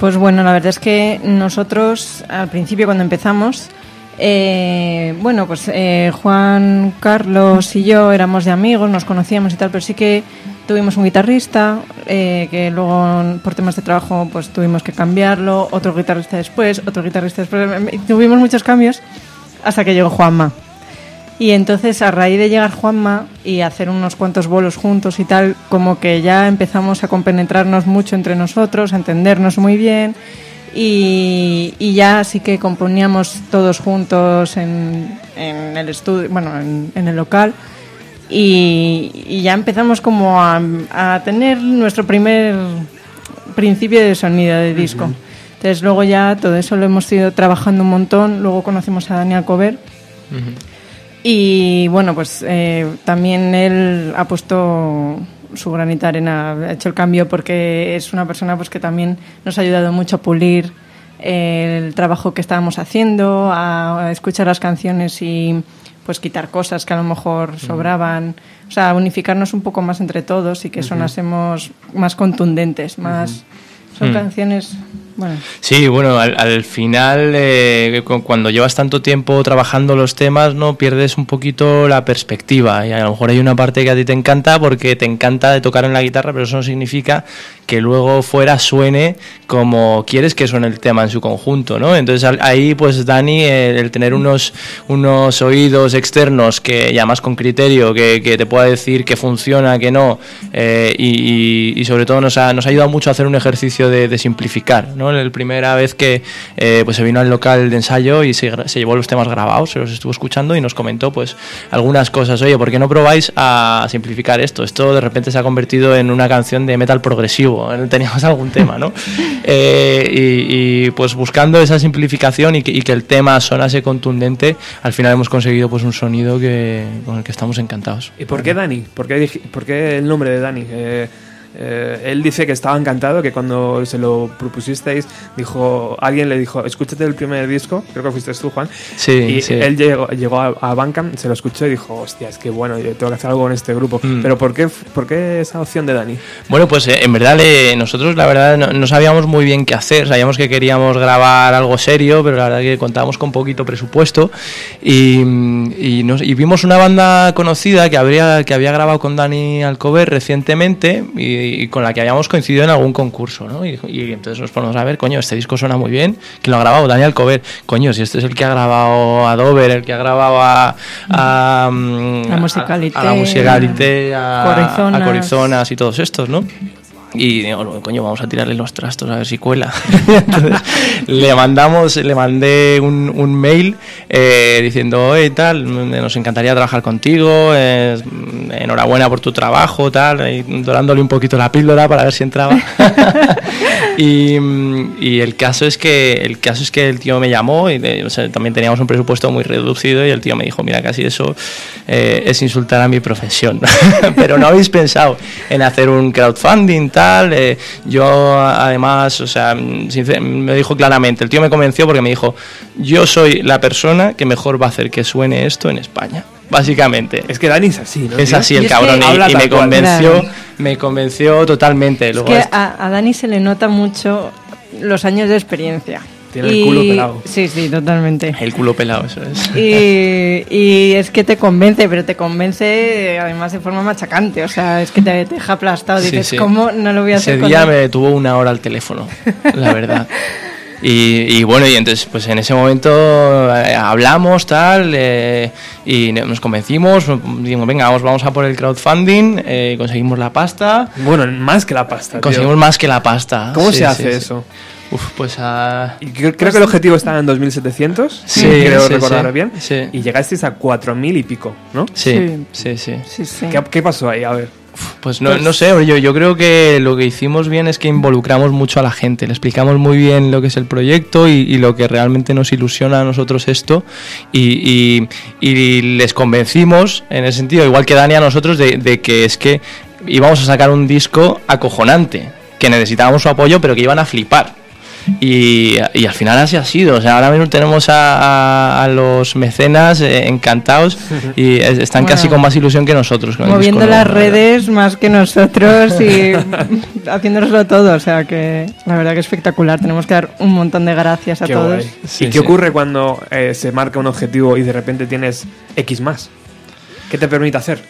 Pues bueno, la verdad es que nosotros al principio cuando empezamos, eh, bueno, pues eh, Juan Carlos y yo éramos de amigos, nos conocíamos y tal, pero sí que tuvimos un guitarrista eh, que luego por temas de trabajo pues tuvimos que cambiarlo, otro guitarrista después, otro guitarrista después, tuvimos muchos cambios hasta que llegó Juanma. Y entonces a raíz de llegar Juanma y hacer unos cuantos bolos juntos y tal, como que ya empezamos a compenetrarnos mucho entre nosotros, a entendernos muy bien. Y, y ya sí que componíamos todos juntos en, en el estudio, bueno, en, en el local. Y, y ya empezamos como a, a tener nuestro primer principio de sonido de disco. Entonces luego ya todo eso lo hemos ido trabajando un montón, luego conocimos a Daniel Cover y bueno, pues eh, también él ha puesto su granita arena, ha hecho el cambio porque es una persona pues que también nos ha ayudado mucho a pulir el trabajo que estábamos haciendo, a, a escuchar las canciones y pues quitar cosas que a lo mejor sobraban, o sea, unificarnos un poco más entre todos y que sonásemos más contundentes, más son Mm. canciones, Sí, bueno, al, al final, eh, cu- cuando llevas tanto tiempo trabajando los temas, no pierdes un poquito la perspectiva. Y a lo mejor hay una parte que a ti te encanta porque te encanta de tocar en la guitarra, pero eso no significa que luego fuera suene como quieres que suene el tema en su conjunto, ¿no? Entonces ahí, pues Dani, el, tener unos, unos oídos externos que además con criterio, que, te pueda decir que funciona, que no, eh, y sobre todo nos ha, nos ha ayudado mucho a hacer un ejercicio de, de simplificar, ¿no? La primera vez que eh, pues se vino al local de ensayo y se, se llevó los temas grabados, se los estuvo escuchando y nos comentó pues algunas cosas. Oye, ¿por qué no probáis a simplificar esto? Esto de repente se ha convertido en una canción de metal progresivo. Teníamos algún tema, ¿no? Eh, y, y, pues buscando esa simplificación y que, y que el tema sonase contundente, al final hemos conseguido pues un sonido que, con el que estamos encantados. ¿Y por qué Dani? ¿Por qué, por qué el nombre de Dani? Eh, eh, él dice que estaba encantado, que cuando se lo propusisteis, dijo, alguien le dijo, escúchate el primer disco, creo que fuiste tú, Juan. Sí, y sí. él llegó, llegó a, a Bandcamp, se lo escuchó y dijo, hostia, es que bueno, yo tengo que hacer algo con este grupo. Mm. Pero ¿por qué, ¿por qué esa opción de Dani? Bueno, pues eh, en verdad le- nosotros la verdad no, no sabíamos muy bien qué hacer, sabíamos que queríamos grabar algo serio, pero la verdad que contábamos con poquito presupuesto y, y nos- y vimos una banda conocida que, habría, que había grabado con Dani Alcover recientemente y, y con la que habíamos coincidido en algún concurso, ¿no? Y, y entonces nos ponemos a ver, coño, este disco suena muy bien, ¿quién lo ha grabado? Dani Alcover, coño, si este es el que ha grabado a Dover, el que ha grabado a... a, mm, La Musicalité, a, a la Musicalité, a, Corizonas. a Corizonas y todos estos, ¿no? Y digo, coño, vamos a tirarle los trastos a ver si cuela. Entonces, le mandamos, le mandé un, un mail eh, diciendo, oye, tal, nos encantaría trabajar contigo, eh, enhorabuena por tu trabajo, tal, y dorándole un poquito la píldora para ver si entraba. y, y el caso es que el caso es que el tío me llamó y de- o sea, también teníamos un presupuesto muy reducido y el tío me dijo, mira, casi eso eh, es insultar a mi profesión. Pero no habéis pensado en hacer un crowdfunding, tal. Eh, yo además, o sea, sincer- me dijo claramente, el tío me convenció porque me dijo, yo soy la persona que mejor va a hacer que suene esto en España. Básicamente. Es que Dani es así, ¿no? Es así Y el es que- cabrón y- me convenció, Claro. me convenció totalmente. Es Luego que est- a, a Dani se le nota mucho los años de experiencia. Tiene el culo pelado. Sí, sí, totalmente. El culo pelado, eso es. Y, y es que te convence, pero te convence eh, además de forma machacante. O sea, es que te, te deja aplastado. Sí, Dices, sí. ¿cómo no lo voy a hacer Ese día me detuvo una hora al teléfono, la verdad. Y, y bueno, y entonces pues en ese momento eh, hablamos tal eh, y nos convencimos, dijimos, venga, vamos, vamos a por el crowdfunding, eh, conseguimos la pasta, Bueno, más que la pasta. tío. conseguimos más que la pasta. ¿Cómo Sí, se sí, hace sí. eso? Uf, pues a... Y creo, creo que el objetivo estaba en 2.700, Sí, creo sí, recordar sí, bien. sí. Y llegasteis a 4.000 y pico, ¿no? Sí, sí, sí. Sí, sí. ¿Qué, qué pasó ahí? A ver. Pues no, no sé, yo, yo creo que lo que hicimos bien es que involucramos mucho a la gente, le explicamos muy bien lo que es el proyecto y, y lo que realmente nos ilusiona a nosotros esto y, y- y les convencimos en el sentido, igual que Dani a nosotros, de, de que es que íbamos a sacar un disco acojonante, que necesitábamos su apoyo pero que iban a flipar. Y, y al final así ha sido. O sea, ahora mismo tenemos a, a- a los mecenas eh, encantados y es- están Bueno. casi con más ilusión que nosotros. con Moviendo disco las nuevo, la verdad. redes más que nosotros y haciéndoslo todo. O sea que la verdad que espectacular. Tenemos que dar un montón de gracias a Qué todos. Sí, ¿Y qué ocurre cuando eh, se marca un objetivo y de repente tienes X más? ¿Qué te permite hacer?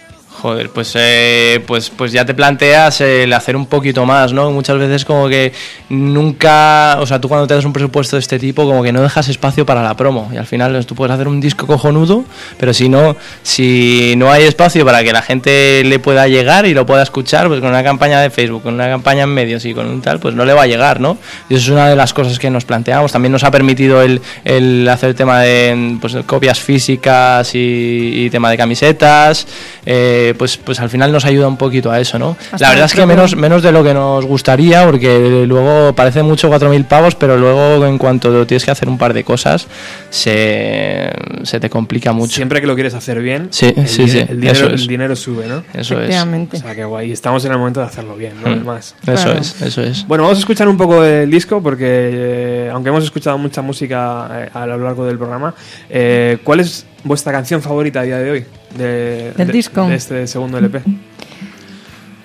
Joder, pues, eh, pues, pues ya te planteas el hacer un poquito más, ¿no? Muchas veces como que nunca, o sea, tú cuando te das un presupuesto de este tipo, como que no dejas espacio para la promo. Y al final pues, tú puedes hacer un disco cojonudo, pero si no, si no hay espacio para que la gente le pueda llegar y lo pueda escuchar, pues con una campaña de Facebook, con una campaña en medios y con un tal, pues no le va a llegar, ¿no? Y eso es una de las cosas que nos planteamos. También nos ha permitido el, hacer tema de pues, copias físicas y, y tema de camisetas. eh, pues, pues al final nos ayuda un poquito a eso, ¿no? Hasta La verdad es que menos, menos de lo que nos gustaría, porque luego parece mucho 4.000 pavos, pero luego en cuanto tienes que hacer un par de cosas, se, se te complica mucho. Siempre que lo quieres hacer bien, Sí, el, sí, sí, el dinero, es. el dinero sube, ¿no? Eso es. O sea, que guay. Estamos en el momento de hacerlo bien, ¿no? Mm. Además. Eso Claro. es, eso es. Bueno, vamos a escuchar un poco del disco porque, eh, aunque hemos escuchado mucha música eh, a lo largo del programa, eh, ¿cuál es vuestra canción favorita a día de hoy? De, Del de- disco. De este segundo LP.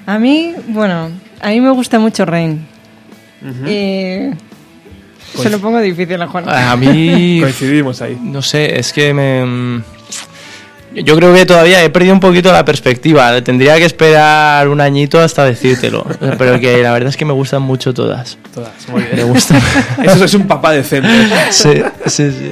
A mí, bueno, a mí me gusta mucho Rain. Pues- se lo pongo difícil a Juan. A mí, Coincidimos ahí. no sé, es que me... Yo creo que todavía he perdido un poquito la perspectiva. Tendría que esperar un añito hasta decírtelo. Pero que la verdad es que me gustan mucho todas. Todas, muy Me bien. gustan. Eso es un papá decente. sí, sí, sí.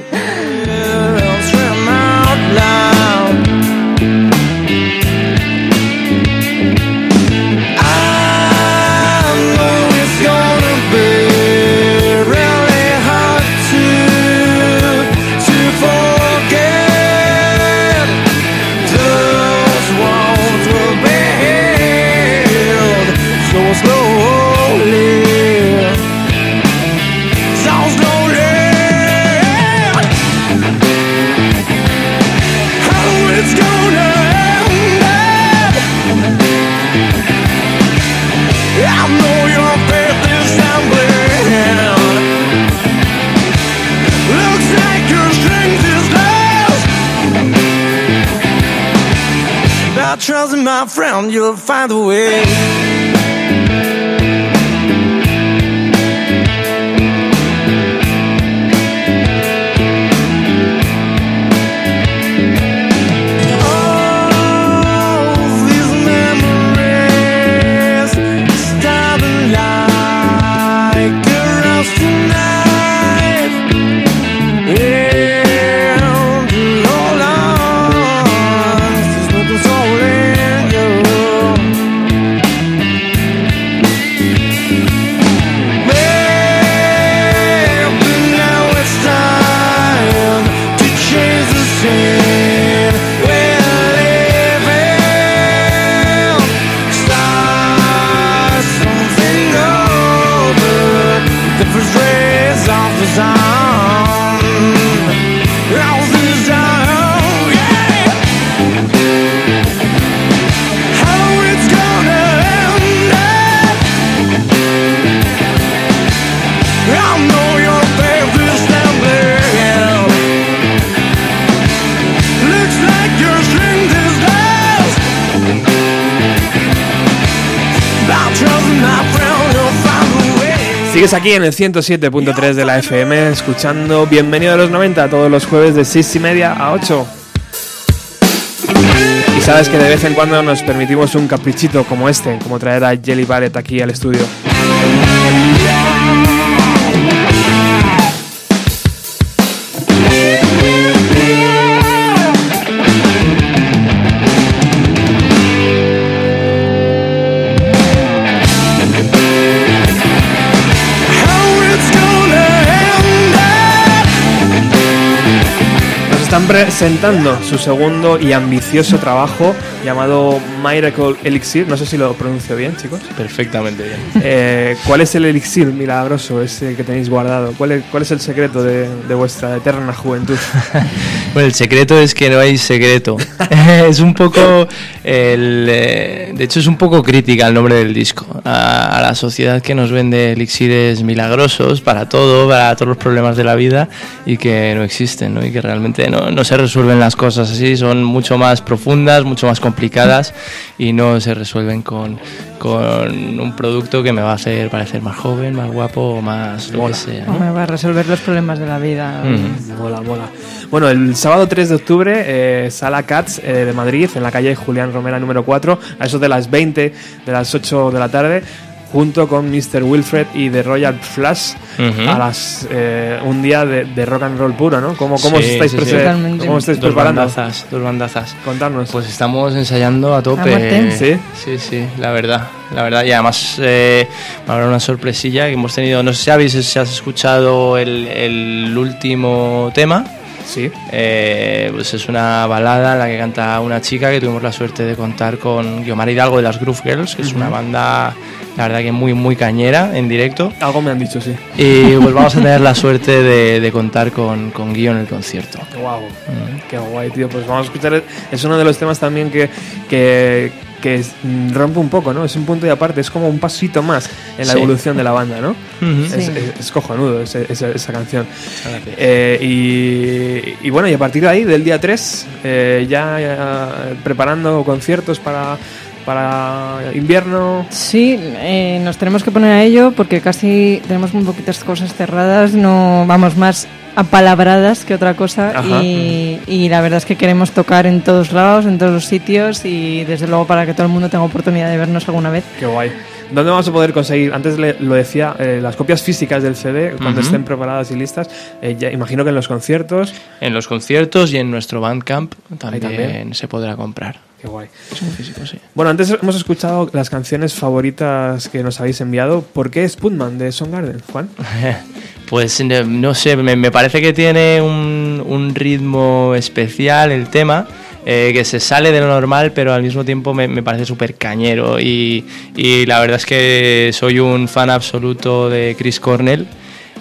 you'll find a way. Sigues aquí en el 107.3 de la FM, escuchando Bienvenido a los 90 todos los jueves de 6 y media a 8. Y sabes que de vez en cuando nos permitimos un caprichito como este, como traer a Jelly Barrett aquí al estudio. Presentando su segundo y ambicioso trabajo llamado Miracle Elixir. No sé si lo pronuncio bien, chicos. Perfectamente bien. Eh, ¿Cuál es el elixir milagroso ese que tenéis guardado? ¿Cuál es, cuál es el secreto de, de vuestra eterna juventud? Bueno, el secreto es que no hay secreto. es un poco. El, eh, de hecho, es un poco crítica el nombre del disco. A, a la sociedad que nos vende elixires milagrosos para todo, para todos los problemas de la vida y que no existen, ¿no? Y que realmente no, no se resuelven las cosas así. Son mucho más profundas, mucho más complicadas y no se resuelven con, con un producto que me va a hacer parecer más joven, más guapo o más lo que sea. O ¿no? me va a resolver los problemas de la vida. Mm. Mola, mola. Bueno, el sábado 3 de octubre, eh, Sala Cats eh, de Madrid, en la calle Julián Romera número 4, a eso de las 20, de las 8 de la tarde, junto con Mr. Wilfred y The Royal Flash, a las eh, un día de, de rock and roll puro, ¿no? ¿Cómo, cómo os estáis, sí, cómo estáis Dos preparando? bandazas, dos bandazas. Contarnos. Pues estamos ensayando a tope. ¿Sí? Sí, sí, la verdad. La verdad, y además eh, habrá una sorpresilla que hemos tenido. No sé si habéis si has escuchado el, el último tema. Sí. Eh, pues es una balada en la que canta una chica que tuvimos la suerte de contar con Guiomar Hidalgo de las Groove Girls, que es una banda, la verdad que muy, muy cañera en directo. Algo me han dicho, sí. Y pues vamos a tener la suerte de, de contar con, con Guio en el concierto. Wow, qué guay, tío. Pues vamos a escuchar. Es uno de los temas también que, que, mm, rompe un poco, ¿no? Es un punto y aparte, es como un pasito más en la Sí. evolución de la banda, ¿no? Es, Sí. es- es cojonudo ese- esa, esa canción. Eh, y, y bueno, y a partir de ahí, del día 3, eh, ya, ya preparando conciertos para, para invierno. Sí, eh, nos tenemos que poner a ello porque casi tenemos muy poquitas cosas cerradas, no vamos más apalabradas que otra cosa y, y la verdad es que queremos tocar en todos lados, en todos los sitios y desde luego para que todo el mundo tenga oportunidad de vernos alguna vez. Qué guay. ¿Dónde vamos a poder conseguir? Antes le- lo decía, eh, las copias físicas del CD, cuando Ujú. estén preparadas y listas, eh, ya imagino que en los conciertos. En los conciertos y en nuestro Bandcamp también, también. se podrá comprar. Qué guay. Físico, sí. Bueno, antes hemos escuchado las canciones favoritas que nos habéis enviado. ¿Por qué Spoonman de Garden, Juan? Pues no sé, me, me parece que tiene un, un ritmo especial el tema, eh, que se sale de lo normal, pero al mismo tiempo me, me parece súper cañero. Y, y la verdad es que soy un fan absoluto de Chris Cornell.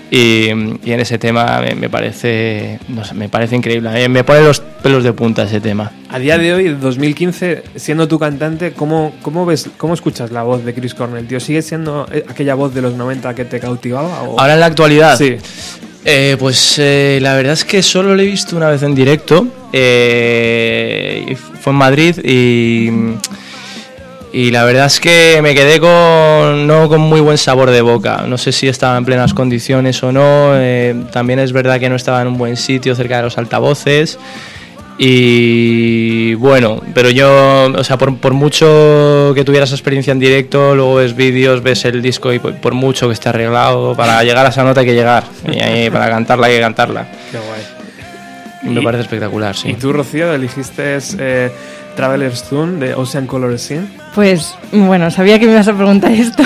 Y, y en ese tema me, me parece no sé, me parece increíble. Me pone los pelos de punta ese tema. A día de hoy, 2015, siendo tu cantante, ¿cómo, cómo ves, cómo escuchas la voz de Chris Cornell, tío? ¿Sigue siendo eh, aquella voz de los 90 que te cautivaba? O... Ahora en la actualidad. Sí. Eh, pues eh, la verdad es que solo lo he visto una vez en directo. eh, fue en Madrid y, y la verdad es que me quedé con no con muy buen sabor de boca. No sé si estaba en plenas condiciones o no. eh, también es verdad que no estaba en un buen sitio cerca de los altavoces. Y bueno, pero yo, o sea, por, por mucho que tuviera esa experiencia en directo, luego ves vídeos, ves el disco y por, por mucho que esté arreglado, para llegar a esa nota hay que llegar. Y ahí para cantarla hay que cantarla. Qué guay. Me Y- parece espectacular, sí. ¿Y tú, Rocío, elegiste eh, Traveler's Tune de Ocean Color Scene? Pues bueno, sabía que me ibas a preguntar esto,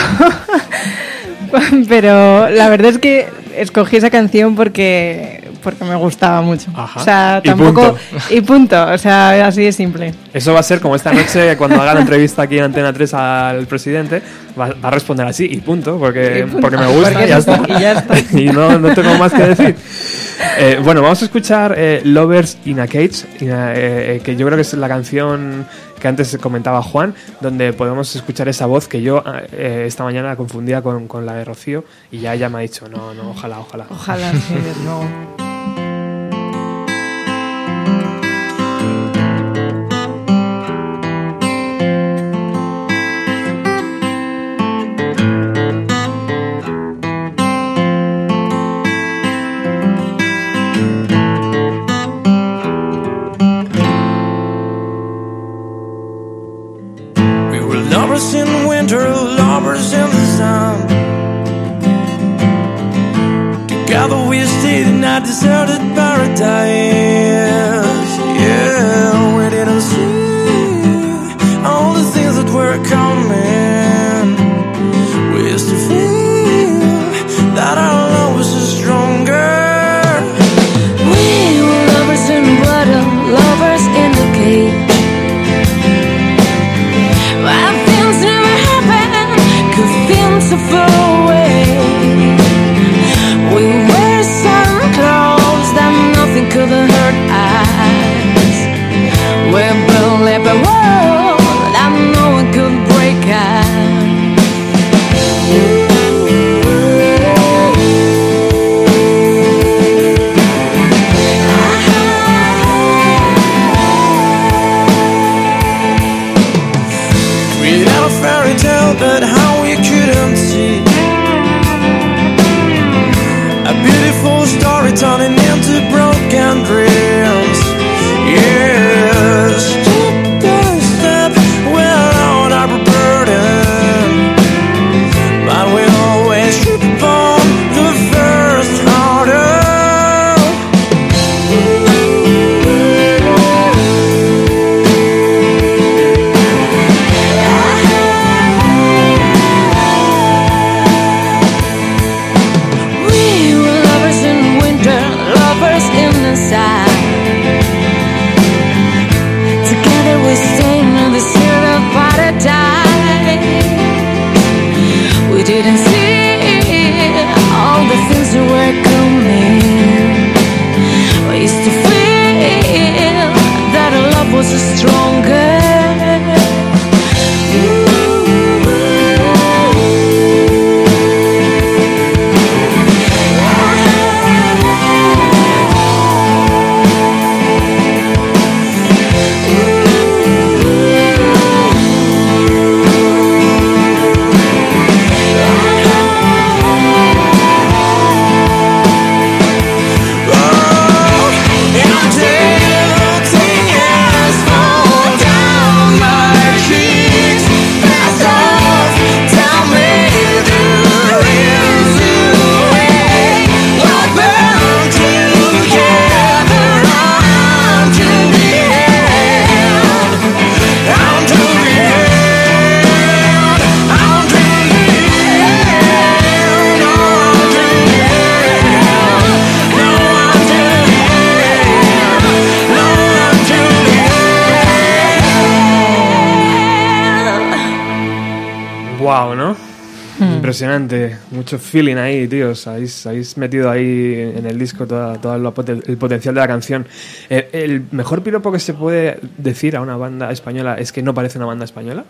pero la verdad es que escogí esa canción porque porque me gustaba mucho. Ajá. O sea, Y tampoco punto. y punto, o sea, así de simple. Eso va a ser como esta noche cuando haga la entrevista aquí en Antena 3 al presidente, va, va a responder así y punto, porque, Y punto. porque me gusta Porque y ya está. y ya está. Y no, no tengo más que decir. Eh, bueno, vamos a escuchar eh, Lovers in a Cage, in a- eh, eh, que yo creo que es la canción que antes comentaba Juan, donde podemos escuchar esa voz que yo eh, esta mañana la confundía con, con la de Rocío y ya ella me ha dicho, no, no, ojalá, ojalá. Ojalá sí, desde Impresionante, mucho feeling ahí, tíos. Habéis, habéis metido ahí en el disco toda, todo poten- el potencial de la canción. Eh, el mejor piropo que se puede decir a una banda española es que no parece una banda española.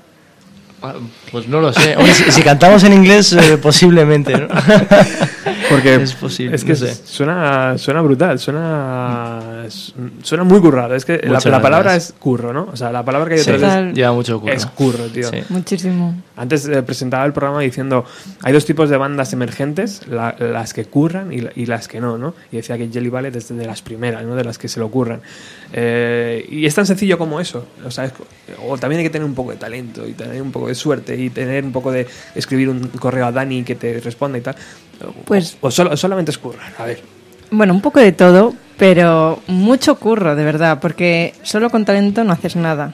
Pues no lo sé. Si cantamos en inglés, eh, posiblemente, ¿no? Porque es posible. es que no sé. suena, suena brutal, suena, suena muy currado. Es que la, la palabra es curro, ¿no? O sea, la palabra que hay Sí, es- lleva mucho curro. es curro, tío. Sí. Muchísimo. Antes eh, presentaba el programa diciendo hay dos tipos de bandas emergentes, la- las que curran y, y las que no, ¿no? Y decía que Jelly Ballet es de las primeras, ¿no? De las que se lo curran. Eh, y es tan sencillo como eso. O, sea, es o también hay que tener un poco de talento y tener un poco de suerte y tener un poco de escribir un correo a Dani que te responda y tal. Pues- o, solo- solamente es currar. A ver. Bueno, un poco de todo, pero mucho curro, de verdad, porque solo con talento no haces nada.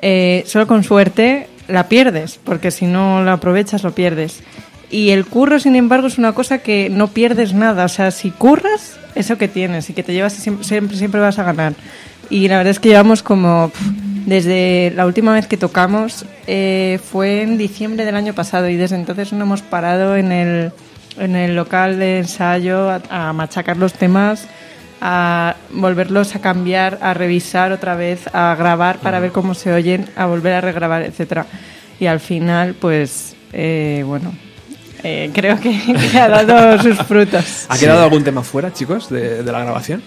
Eh, solo con suerte la pierdes, porque si no la aprovechas lo pierdes. Y el curro, sin embargo, es una cosa que no pierdes nada. O sea, si curras, eso que tienes y que te llevas siempre, siempre, siempre vas a ganar. Y la verdad es que llevamos como desde la última vez que tocamos eh, fue en diciembre del año pasado y desde entonces no hemos parado en el, en el local de ensayo a, a machacar los temas, a volverlos a cambiar, a revisar otra vez, a grabar para ver cómo se oyen, a volver a regrabar, etcétera. Y al final, pues, eh, bueno, eh, creo que, que ha dado sus frutos. ¿Ha quedado algún tema fuera, chicos, de, de la grabación?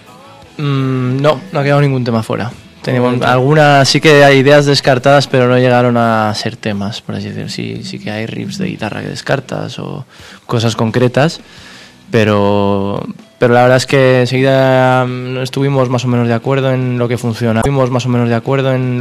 Mm, no, no ha quedado ningún tema fuera. Tenemos algunas, sí que hay ideas descartadas, pero no llegaron a ser temas, por así decirlo. Sí, sí que hay riffs de guitarra que descartas o cosas concretas, pero, pero la verdad es que enseguida mm, estuvimos más o menos de acuerdo en lo que funciona. Estuvimos más o menos de acuerdo en lo